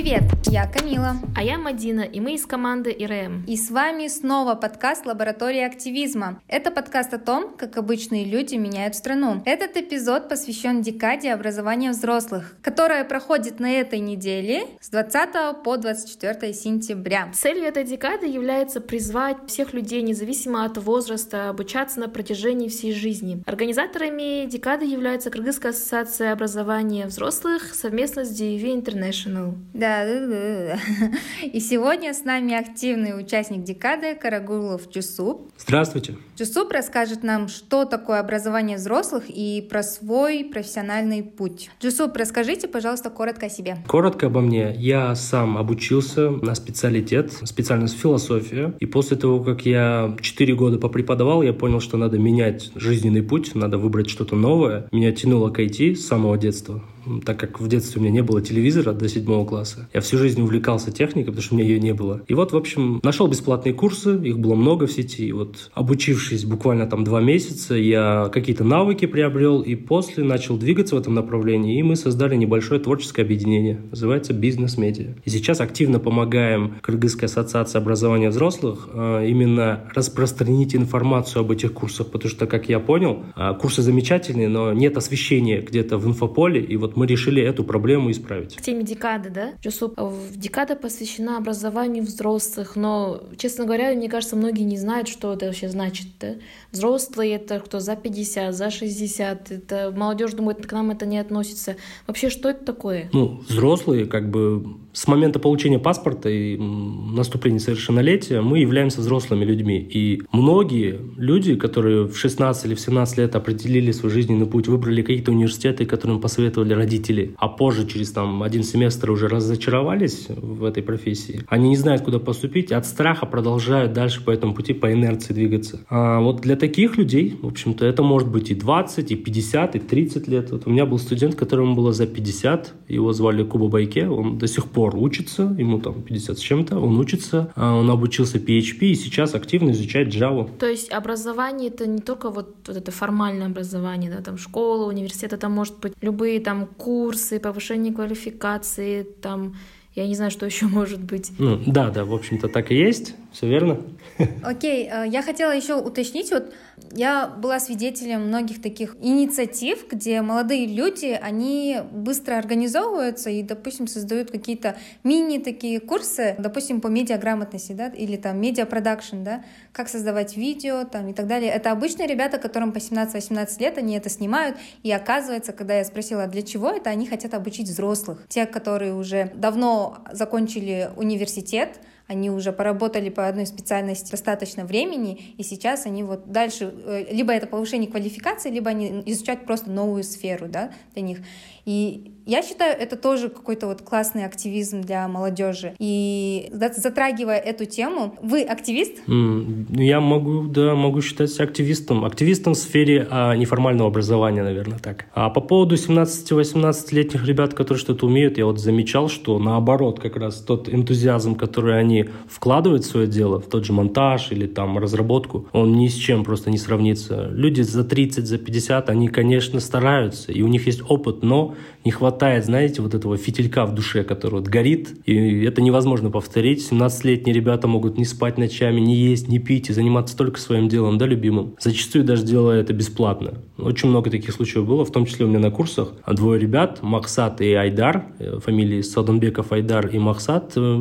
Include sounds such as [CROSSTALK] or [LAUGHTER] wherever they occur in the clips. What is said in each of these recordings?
Привет, я Камила. А я Мадина, и мы из команды ИРМ. И с вами снова подкаст «Лаборатория активизма». Это подкаст о том, как обычные люди меняют страну. Этот эпизод посвящен декаде образования взрослых, которая проходит на этой неделе с 20 по 24 сентября. Целью этой декады является призвать всех людей, независимо от возраста, обучаться на протяжении всей жизни. Организаторами декады является Кыргызская ассоциация образования взрослых совместно с DEV International. Да, да. [LAUGHS] И сегодня с нами активный участник декады Карагулов Джусуп. Здравствуйте. Джусуп расскажет нам, что такое образование взрослых и про свой профессиональный путь. Джусуп, расскажите, пожалуйста, коротко о себе. Коротко обо мне. Я сам обучился на специалитет, специальность философия. И после того, как я 4 года попреподавал, я понял, что надо менять жизненный путь, надо выбрать что-то новое. Меня тянуло к IT с самого детства так как в детстве у меня не было телевизора до седьмого класса. Я всю жизнь увлекался техникой, потому что у меня ее не было. И вот, в общем, нашел бесплатные курсы, их было много в сети. И вот обучившись буквально там два месяца, я какие-то навыки приобрел и после начал двигаться в этом направлении. И мы создали небольшое творческое объединение, называется «Бизнес-медиа». И сейчас активно помогаем Кыргызской ассоциации образования взрослых а, именно распространить информацию об этих курсах, потому что, как я понял, а, курсы замечательные, но нет освещения где-то в инфополе, и вот мы решили эту проблему исправить. К теме декады, да? Джусуп, декада посвящена образованию взрослых, но, честно говоря, мне кажется, многие не знают, что это вообще значит. Да? Взрослые — это кто за 50, за 60, это молодежь думает, к нам это не относится. Вообще, что это такое? Ну, взрослые, как бы с момента получения паспорта и наступления совершеннолетия мы являемся взрослыми людьми. И многие люди, которые в 16 или в 17 лет определили свой жизненный путь, выбрали какие-то университеты, которым посоветовали родители, а позже через там один семестр уже разочаровались в этой профессии, они не знают, куда поступить, от страха продолжают дальше по этому пути по инерции двигаться. А вот для таких людей, в общем-то, это может быть и 20, и 50, и 30 лет. Вот у меня был студент, которому было за 50, его звали Куба Байке, он до сих пор пор учится, ему там 50 с чем-то, он учится, а, он обучился PHP и сейчас активно изучает Java. То есть образование это не только вот, вот это формальное образование, да, там школа, университет, это может быть любые там курсы, повышение квалификации, там я не знаю, что [LAUGHS] еще может быть. Ну, да, да, в общем-то так и есть, все верно. Окей, okay, э, я хотела еще уточнить, вот я была свидетелем многих таких инициатив, где молодые люди, они быстро организовываются и, допустим, создают какие-то мини такие курсы, допустим, по медиаграмотности, да, или там медиапродакшн, да, как создавать видео там и так далее. Это обычные ребята, которым по 17-18 лет, они это снимают, и оказывается, когда я спросила, для чего это, они хотят обучить взрослых, те, которые уже давно закончили университет, они уже поработали по одной специальности достаточно времени, и сейчас они вот дальше, э, либо это повышение квалификации, либо они изучают просто новую сферу, да, для них. И я считаю, это тоже какой-то вот классный активизм для молодежи. И затрагивая эту тему, вы активист? Я могу, да, могу считать себя активистом. Активистом в сфере а, неформального образования, наверное, так. А по поводу 17-18-летних ребят, которые что-то умеют, я вот замечал, что наоборот, как раз тот энтузиазм, который они вкладывают в свое дело, в тот же монтаж или там разработку, он ни с чем просто не сравнится. Люди за 30, за 50, они, конечно, стараются, и у них есть опыт, но не хватает, знаете, вот этого фитилька в душе, который вот горит, и это невозможно повторить. 17-летние ребята могут не спать ночами, не есть, не пить и заниматься только своим делом, да, любимым. Зачастую даже делая это бесплатно. Очень много таких случаев было, в том числе у меня на курсах. Двое ребят, Максат и Айдар, э, фамилии Саданбеков Айдар и Максат, э,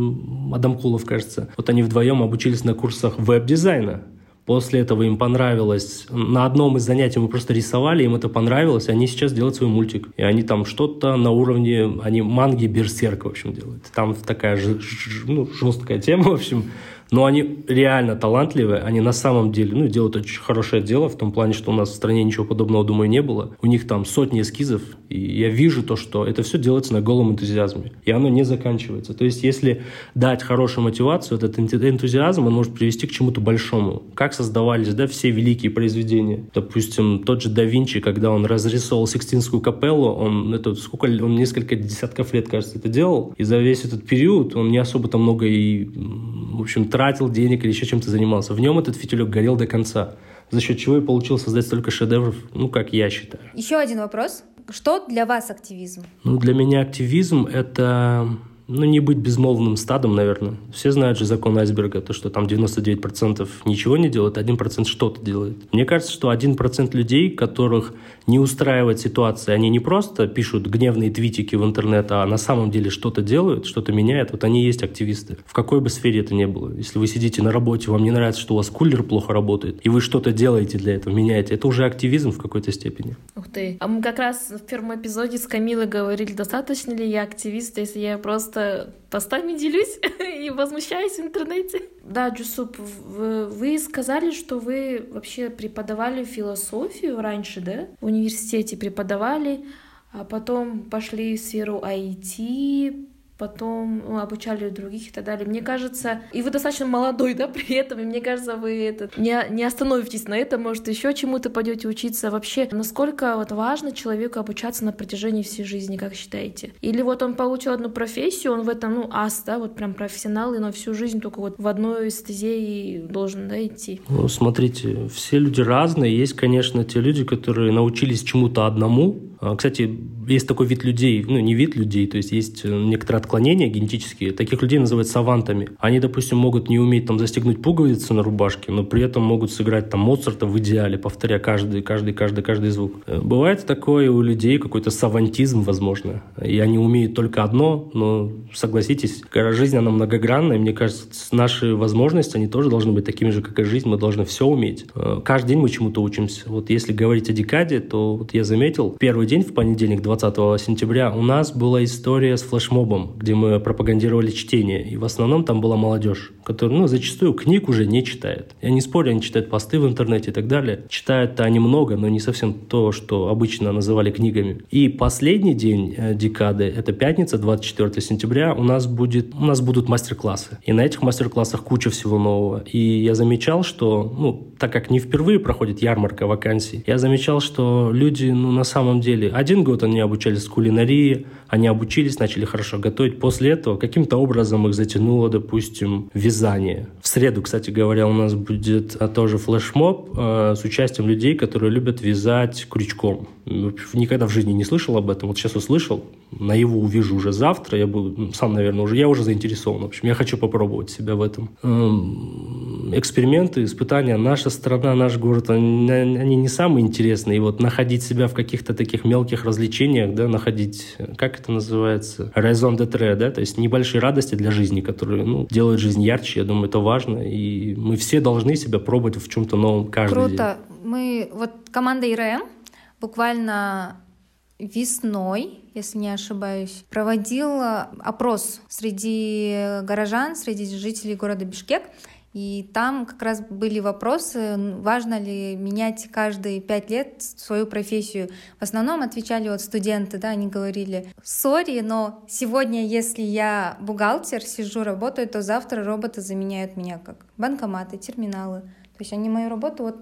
Адамкулов, кажется. Вот они вдвоем обучились на курсах веб-дизайна. После этого им понравилось. На одном из занятий мы просто рисовали, им это понравилось, они сейчас делают свой мультик. И они там что-то на уровне, они манги Берсерк, в общем, делают. Там такая ж, ж, ну, жесткая тема, в общем. Но они реально талантливые, они на самом деле ну, делают очень хорошее дело, в том плане, что у нас в стране ничего подобного, думаю, не было. У них там сотни эскизов, и я вижу то, что это все делается на голом энтузиазме, и оно не заканчивается. То есть, если дать хорошую мотивацию, этот энтузиазм, он может привести к чему-то большому. Как создавались да, все великие произведения. Допустим, тот же да Винчи, когда он разрисовал Сикстинскую капеллу, он, это, сколько, он несколько десятков лет, кажется, это делал, и за весь этот период он не особо там много и, в общем, тратил денег или еще чем-то занимался. В нем этот фитилек горел до конца, за счет чего и получил создать столько шедевров, ну, как я считаю. Еще один вопрос. Что для вас активизм? Ну, для меня активизм — это ну, не быть безмолвным стадом, наверное. Все знают же закон айсберга, то, что там 99% ничего не делают, 1% что-то делает. Мне кажется, что 1% людей, которых не устраивает ситуация, они не просто пишут гневные твитики в интернет, а на самом деле что-то делают, что-то меняют, вот они и есть активисты. В какой бы сфере это ни было. Если вы сидите на работе, вам не нравится, что у вас кулер плохо работает, и вы что-то делаете для этого, меняете, это уже активизм в какой-то степени. Ух ты. А мы как раз в первом эпизоде с Камилой говорили, достаточно ли я активист, если я просто постами делюсь [LAUGHS] и возмущаюсь в интернете. Да, Джусуп, вы сказали, что вы вообще преподавали философию раньше, да? В университете преподавали, а потом пошли в сферу IT, потом ну, обучали других и так далее. Мне кажется, и вы достаточно молодой, да, [LAUGHS] при этом, и мне кажется, вы это, не, не остановитесь на этом, может, еще чему-то пойдете учиться. Вообще, насколько вот важно человеку обучаться на протяжении всей жизни, как считаете? Или вот он получил одну профессию, он в этом, ну, ас, да, вот прям профессионал, и на всю жизнь только вот в одной стезе и должен, да, идти? Ну, смотрите, все люди разные. Есть, конечно, те люди, которые научились чему-то одному, кстати, есть такой вид людей, ну не вид людей, то есть есть э, некоторые отклонения генетические. Таких людей называют савантами. Они, допустим, могут не уметь там застегнуть пуговицы на рубашке, но при этом могут сыграть там Моцарта в идеале, повторяя каждый, каждый, каждый, каждый звук. Э, бывает такое у людей, какой-то савантизм, возможно. И они умеют только одно, но согласитесь, жизнь, она многогранная. Мне кажется, наши возможности, они тоже должны быть такими же, как и жизнь. Мы должны все уметь. Э, каждый день мы чему-то учимся. Вот если говорить о декаде, то вот я заметил, первый день, в понедельник, 20 сентября, у нас была история с флешмобом, где мы пропагандировали чтение. И в основном там была молодежь, которая, ну, зачастую книг уже не читает. Я не спорю, они читают посты в интернете и так далее. Читают-то они много, но не совсем то, что обычно называли книгами. И последний день э, декады, это пятница, 24 сентября, у нас, будет, у нас будут мастер-классы. И на этих мастер-классах куча всего нового. И я замечал, что, ну, так как не впервые проходит ярмарка вакансий, я замечал, что люди, ну, на самом деле, один год они обучались кулинарии, они обучились, начали хорошо готовить. После этого каким-то образом их затянуло, допустим, вязание. В среду, кстати говоря, у нас будет а, тоже флешмоб э, с участием людей, которые любят вязать крючком. Никогда в жизни не слышал об этом. Вот сейчас услышал, на его увижу уже завтра. Я буду сам, наверное, уже я уже заинтересован. В общем, я хочу попробовать себя в этом. Эм, эксперименты, испытания. Наша страна, наш город, они, они не самые интересные. И вот находить себя в каких-то таких мелких развлечениях, да, находить, как это называется, raison d'être, да, то есть небольшие радости для жизни, которые, ну, делают жизнь ярче. Я думаю, это важно. И мы все должны себя пробовать в чем-то новом каждый Круто. день. Круто. Мы, вот команда ИРМ, буквально весной, если не ошибаюсь, проводила опрос среди горожан, среди жителей города Бишкек. И там как раз были вопросы, важно ли менять каждые пять лет свою профессию. В основном отвечали вот студенты, да, они говорили, сори, но сегодня, если я бухгалтер, сижу, работаю, то завтра роботы заменяют меня как банкоматы, терминалы. То есть они мою работу вот,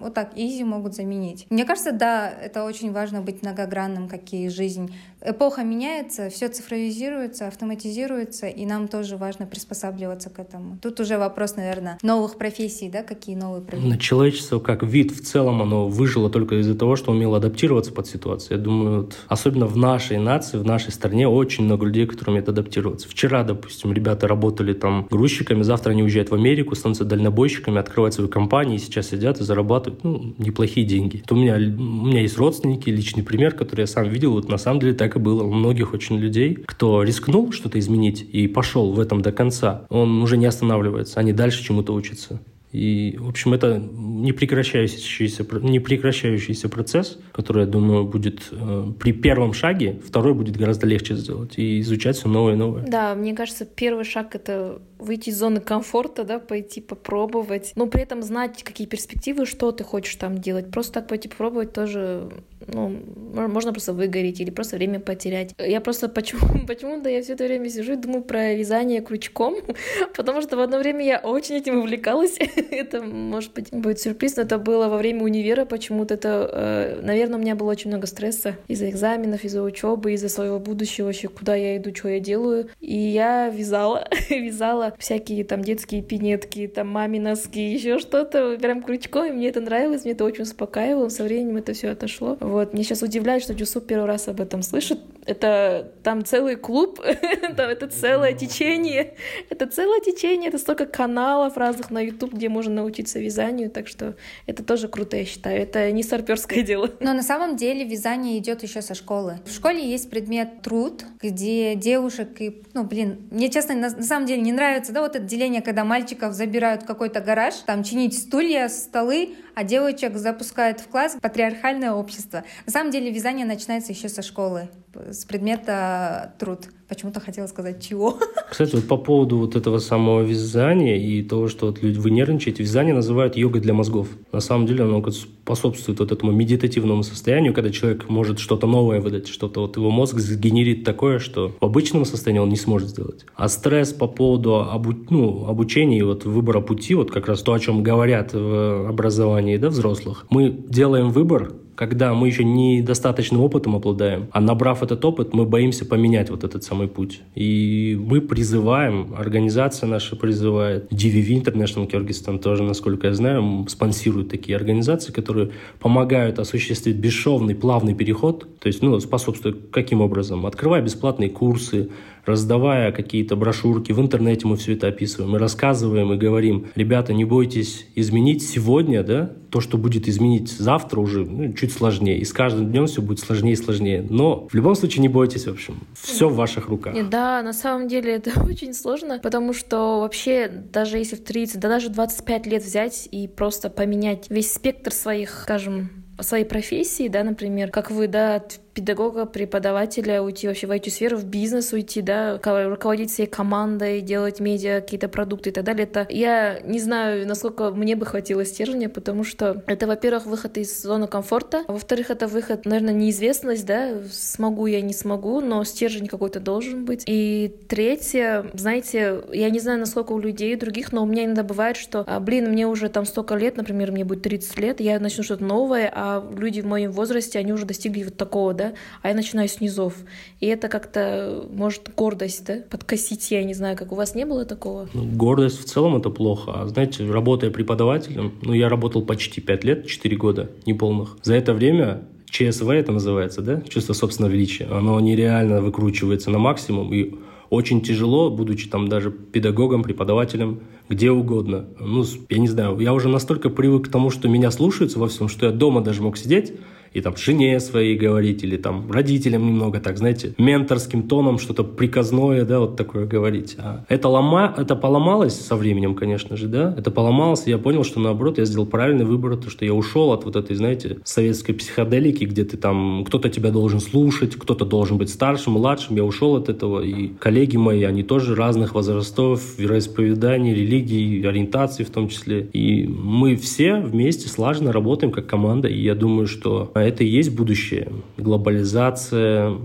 вот так изи могут заменить. Мне кажется, да, это очень важно быть многогранным, как и жизнь эпоха меняется, все цифровизируется, автоматизируется, и нам тоже важно приспосабливаться к этому. Тут уже вопрос, наверное, новых профессий, да, какие новые профессии. Человечество как вид в целом, оно выжило только из-за того, что умело адаптироваться под ситуацию. Я думаю, вот, особенно в нашей нации, в нашей стране очень много людей, которые умеют адаптироваться. Вчера, допустим, ребята работали там грузчиками, завтра они уезжают в Америку, становятся дальнобойщиками, открывают свои компании, сейчас сидят и зарабатывают ну, неплохие деньги. Это у меня, у меня есть родственники, личный пример, который я сам видел, вот на самом деле так и было у многих очень людей, кто рискнул что-то изменить и пошел в этом до конца, он уже не останавливается, они дальше чему-то учатся. И, в общем, это непрекращающийся, непрекращающийся процесс, который, я думаю, будет э, при первом шаге, второй будет гораздо легче сделать и изучать все новое и новое. Да, мне кажется, первый шаг — это выйти из зоны комфорта, да, пойти попробовать, но при этом знать, какие перспективы, что ты хочешь там делать. Просто так пойти попробовать тоже, ну, можно просто выгореть или просто время потерять. Я просто [LAUGHS] почему, почему-то я все это время сижу и думаю про вязание крючком, [LAUGHS] потому что в одно время я очень этим увлекалась. [LAUGHS] это, может быть, будет сюрприз, но это было во время универа почему-то. Это, э, наверное, у меня было очень много стресса из-за экзаменов, из-за учебы, из-за своего будущего вообще, куда я иду, что я делаю. И я вязала, вязала всякие там детские пинетки, там маме носки, еще что-то, прям крючком, и мне это нравилось, мне это очень успокаивало, со временем это все отошло. Вот, мне сейчас удивляет, что Джусуп первый раз об этом слышит. Это там целый клуб, [LAUGHS] это целое течение, это целое течение, это столько каналов разных на YouTube, где можно научиться вязанию, так что это тоже круто, я считаю. Это не старперское [LAUGHS] дело. Но на самом деле вязание идет еще со школы. В школе есть предмет труд, где девушек и, ну, блин, мне честно, на, на самом деле не нравится, да, вот это деление, когда мальчиков забирают в какой-то гараж, там чинить стулья, столы, а девочек запускают в класс патриархальное общество. На самом деле вязание начинается еще со школы, с предмета труд. Почему-то хотела сказать чего. [LAUGHS] Кстати, вот по поводу вот этого самого вязания и того, что вот люди, вы нервничаете, вязание называют йогой для мозгов. На самом деле оно способствует вот этому медитативному состоянию, когда человек может что-то новое выдать, что-то вот его мозг сгенерит такое, что в обычном состоянии он не сможет сделать. А стресс по поводу обу ну, обучения и вот выбора пути, вот как раз то, о чем говорят в образовании да, взрослых, мы делаем выбор, когда мы еще недостаточным опытом обладаем, а набрав этот опыт, мы боимся поменять вот этот самый путь. И мы призываем, организация наша призывает, DVV International Кыргызстан тоже, насколько я знаю, спонсирует такие организации, которые помогают осуществить бесшовный, плавный переход, то есть, ну, способствует каким образом? Открывая бесплатные курсы, раздавая какие-то брошюрки, в интернете мы все это описываем, мы рассказываем и говорим, ребята, не бойтесь изменить сегодня, да, то, что будет изменить завтра уже ну, чуть сложнее. И с каждым днем все будет сложнее и сложнее. Но в любом случае не бойтесь, в общем. Все в ваших руках. Да, на самом деле это [LAUGHS] очень сложно, потому что вообще даже если в 30, да даже 25 лет взять и просто поменять весь спектр своих, скажем, своей профессии, да, например, как вы, да, педагога, преподавателя, уйти вообще в эту сферу, в бизнес уйти, да, руководить всей командой, делать медиа, какие-то продукты и так далее. Это я не знаю, насколько мне бы хватило стержня, потому что это, во-первых, выход из зоны комфорта, а во-вторых, это выход, наверное, неизвестность, да, смогу я, не смогу, но стержень какой-то должен быть. И третье, знаете, я не знаю, насколько у людей других, но у меня иногда бывает, что, а, блин, мне уже там столько лет, например, мне будет 30 лет, я начну что-то новое, а люди в моем возрасте, они уже достигли вот такого, да, а я начинаю с низов. И это как-то может гордость, да, подкосить, я не знаю, как у вас не было такого? Ну, гордость в целом это плохо. А знаете, работая преподавателем, ну, я работал почти 5 лет, 4 года неполных. За это время ЧСВ это называется, да, чувство собственного величия, оно нереально выкручивается на максимум, и очень тяжело, будучи там даже педагогом, преподавателем, где угодно. Ну, я не знаю, я уже настолько привык к тому, что меня слушаются во всем, что я дома даже мог сидеть и там жене своей говорить, или там родителям немного так, знаете, менторским тоном что-то приказное, да, вот такое говорить. А это, лома... это поломалось со временем, конечно же, да, это поломалось, и я понял, что наоборот, я сделал правильный выбор, то, что я ушел от вот этой, знаете, советской психоделики, где ты там, кто-то тебя должен слушать, кто-то должен быть старшим, младшим, я ушел от этого, и коллеги мои, они тоже разных возрастов, вероисповеданий, религий, ориентаций в том числе, и мы все вместе слаженно работаем как команда, и я думаю, что а это и есть будущее. Глобализация,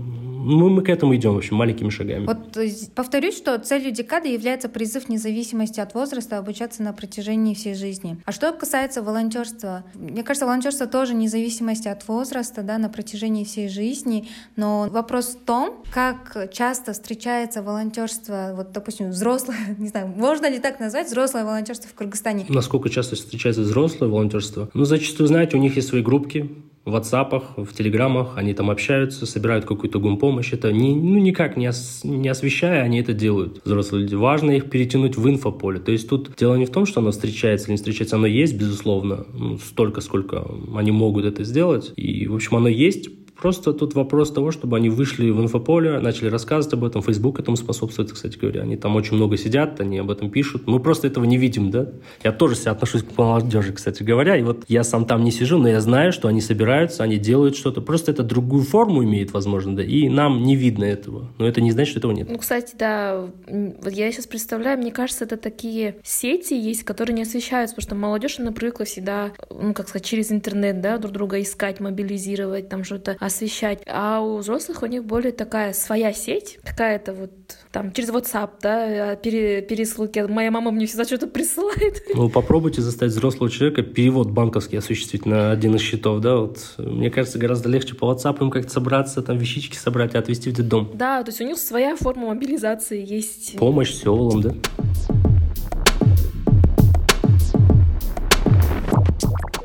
мы, мы к этому идем, в общем, маленькими шагами. Вот повторюсь, что целью декады является призыв независимости от возраста обучаться на протяжении всей жизни. А что касается волонтерства, мне кажется, волонтерство тоже независимость от возраста, да, на протяжении всей жизни. Но вопрос в том, как часто встречается волонтерство, вот, допустим, взрослое, [LAUGHS] не знаю, можно ли так назвать, взрослое волонтерство в Кыргызстане? Насколько часто встречается взрослое волонтерство? Ну, зачастую, знаете, у них есть свои группки, в WhatsApp, в Телеграмах, они там общаются, собирают какую-то гумпомощь. Это не, ну, никак не, ос, не освещая, они это делают, взрослые люди. Важно их перетянуть в инфополе. То есть тут дело не в том, что оно встречается или не встречается, оно есть, безусловно, ну, столько, сколько они могут это сделать. И, в общем, оно есть, Просто тут вопрос того, чтобы они вышли в инфополе, начали рассказывать об этом. Facebook этому способствует, кстати говоря. Они там очень много сидят, они об этом пишут. Мы просто этого не видим, да? Я тоже себя отношусь к молодежи, кстати говоря. И вот я сам там не сижу, но я знаю, что они собираются, они делают что-то. Просто это другую форму имеет, возможно, да. И нам не видно этого. Но это не значит, что этого нет. Ну, кстати, да, вот я сейчас представляю, мне кажется, это такие сети есть, которые не освещаются, потому что молодежь, она привыкла всегда, ну, как сказать, через интернет, да, друг друга искать, мобилизировать, там что-то освещать. А у взрослых у них более такая своя сеть, какая-то вот там через WhatsApp, да, пере, пересылки. Моя мама мне всегда что-то присылает. Ну, попробуйте заставить взрослого человека перевод банковский осуществить на один из счетов, да, вот. Мне кажется, гораздо легче по WhatsApp им как-то собраться, там вещички собрать и отвезти в детдом. Да, то есть у них своя форма мобилизации есть. Помощь селам, да.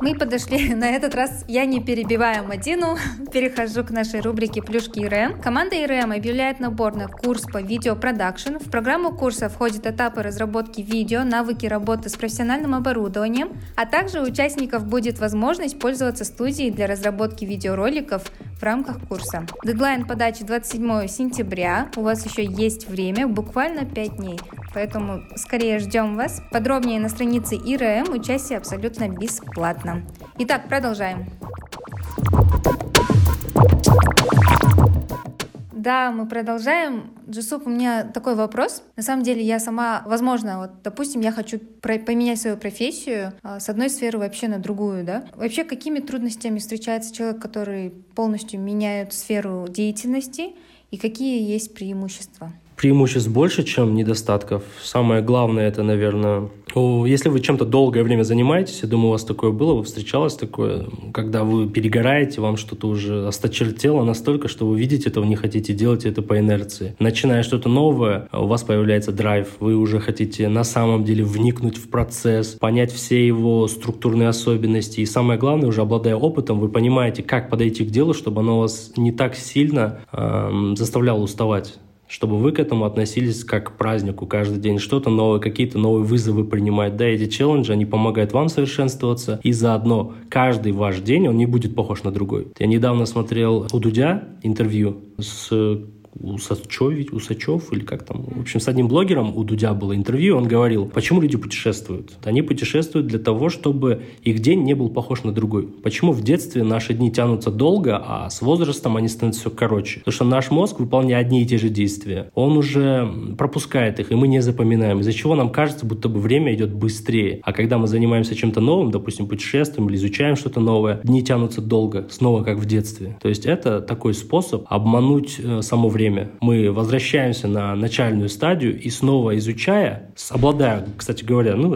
Мы подошли [LAUGHS] на этот раз, я не перебиваю Мадину, [LAUGHS] перехожу к нашей рубрике «Плюшки ИРМ». Команда ИРМ объявляет набор на курс по видеопродакшн. В программу курса входят этапы разработки видео, навыки работы с профессиональным оборудованием, а также у участников будет возможность пользоваться студией для разработки видеороликов в рамках курса. Дедлайн подачи 27 сентября. У вас еще есть время, буквально 5 дней. Поэтому скорее ждем вас. Подробнее на странице ИРМ. Участие абсолютно бесплатно. Итак, продолжаем. Да, мы продолжаем. Джусуп, у меня такой вопрос. На самом деле я сама, возможно, вот, допустим, я хочу поменять свою профессию а, с одной сферы вообще на другую, да? Вообще, какими трудностями встречается человек, который полностью меняет сферу деятельности, и какие есть преимущества? Преимуществ больше, чем недостатков. Самое главное это, наверное, если вы чем-то долгое время занимаетесь, я думаю, у вас такое было, вы встречалось такое, когда вы перегораете, вам что-то уже осточертело настолько, что вы видите этого, не хотите делать это по инерции. Начиная что-то новое, у вас появляется драйв, вы уже хотите на самом деле вникнуть в процесс, понять все его структурные особенности, и самое главное, уже обладая опытом, вы понимаете, как подойти к делу, чтобы оно вас не так сильно э, заставляло уставать чтобы вы к этому относились как к празднику каждый день, что-то новое, какие-то новые вызовы принимать. Да, эти челленджи, они помогают вам совершенствоваться, и заодно каждый ваш день, он не будет похож на другой. Я недавно смотрел у Дудя интервью с Усачев, Усачев или как там, в общем, с одним блогером у Дудя было интервью, он говорил, почему люди путешествуют. Они путешествуют для того, чтобы их день не был похож на другой. Почему в детстве наши дни тянутся долго, а с возрастом они становятся все короче? Потому что наш мозг, выполняя одни и те же действия, он уже пропускает их, и мы не запоминаем, из-за чего нам кажется, будто бы время идет быстрее. А когда мы занимаемся чем-то новым, допустим, путешествуем или изучаем что-то новое, дни тянутся долго, снова как в детстве. То есть это такой способ обмануть э, само время время мы возвращаемся на начальную стадию и снова изучая, обладая, кстати говоря, ну,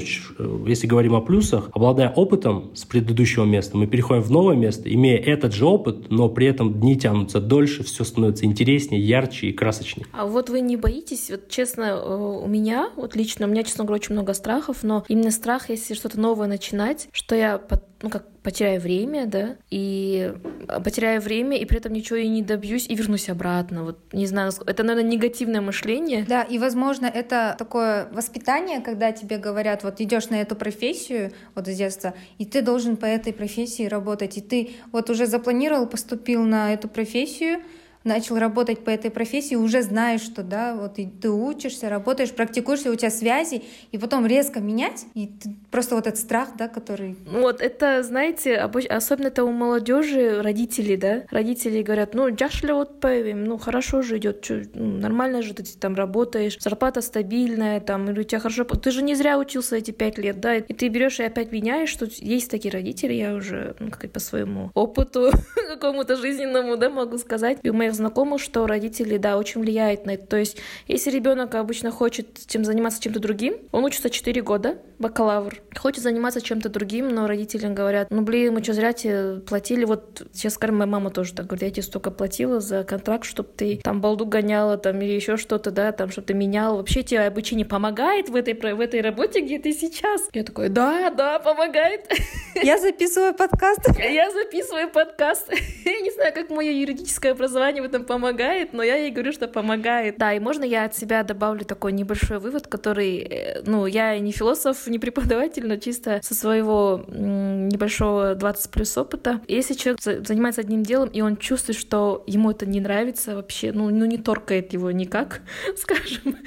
если говорим о плюсах, обладая опытом с предыдущего места, мы переходим в новое место, имея этот же опыт, но при этом дни тянутся дольше, все становится интереснее, ярче и красочнее. А вот вы не боитесь, вот честно, э, у меня, вот лично, у меня, честно говоря, очень много страхов, но именно страх, если что-то новое начинать, что я, ну, как потеряю время, да, и а, потеряю время, и при этом ничего и не добьюсь, и вернусь обратно. Вот не знаю, это, наверное, негативное мышление. Да, и, возможно, это такое воспитание, когда тебе говорят, вот идешь на эту профессию, вот с детства, и ты должен по этой профессии работать, и ты вот уже запланировал, поступил на эту профессию, начал работать по этой профессии, уже знаешь, что да, вот и ты учишься, работаешь, практикуешься, у тебя связи, и потом резко менять, и ты, просто вот этот страх, да, который... Вот это, знаете, особенно это у молодежи родители, да, родители говорят, ну, джашли вот появим, ну, хорошо же идет, ну, нормально же ты там работаешь, зарплата стабильная, там, или у тебя хорошо, ты же не зря учился эти пять лет, да, и ты берешь и опять меняешь, что есть такие родители, я уже, ну, как по своему опыту [LAUGHS] какому-то жизненному, да, могу сказать, и у моих знакомых, что родители, да, очень влияют на это. То есть, если ребенок обычно хочет чем заниматься чем-то другим, он учится 4 года, бакалавр, хочет заниматься чем-то другим, но родители говорят, ну, блин, мы что, зря тебе платили, вот сейчас, скажем, моя мама тоже так говорит, я тебе столько платила за контракт, чтобы ты там балду гоняла, там, или еще что-то, да, там, чтобы ты менял, вообще тебе обучение помогает в этой, в этой работе, где ты сейчас? Я такой, да, да, помогает. Я записываю подкаст. Я записываю подкаст. [LAUGHS] Я не знаю, как мое юридическое образование в этом помогает, но я ей говорю, что помогает. Да, и можно я от себя добавлю такой небольшой вывод, который, э, ну, я не философ, не преподаватель, но чисто со своего небольшого 20 плюс опыта. Если человек занимается одним делом, и он чувствует, что ему это не нравится вообще, ну, ну не торкает его никак, [LAUGHS] скажем,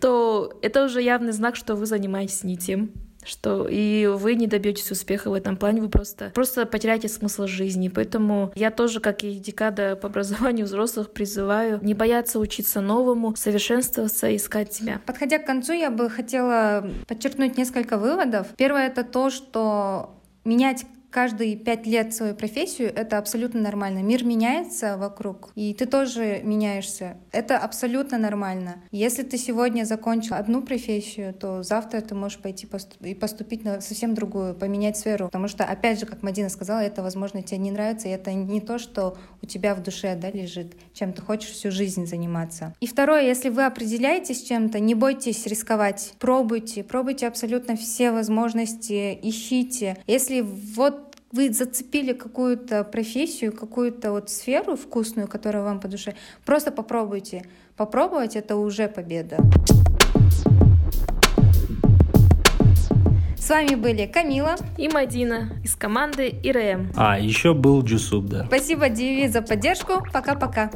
то это уже явный знак, что вы занимаетесь не тем что и вы не добьетесь успеха в этом плане, вы просто, просто потеряете смысл жизни. Поэтому я тоже, как и декада по образованию взрослых, призываю не бояться учиться новому, совершенствоваться, искать себя. Подходя к концу, я бы хотела подчеркнуть несколько выводов. Первое — это то, что менять каждые пять лет свою профессию, это абсолютно нормально. Мир меняется вокруг, и ты тоже меняешься. Это абсолютно нормально. Если ты сегодня закончил одну профессию, то завтра ты можешь пойти и поступить на совсем другую, поменять сферу. Потому что, опять же, как Мадина сказала, это, возможно, тебе не нравится, и это не то, что у тебя в душе да, лежит, чем ты хочешь всю жизнь заниматься. И второе, если вы определяетесь чем-то, не бойтесь рисковать, пробуйте, пробуйте абсолютно все возможности, ищите. Если вот вы зацепили какую-то профессию, какую-то вот сферу вкусную, которая вам по душе, просто попробуйте. Попробовать — это уже победа. С вами были Камила и Мадина из команды ИРМ. А, еще был Джусуп, да. Спасибо, Диви, за поддержку. Пока-пока.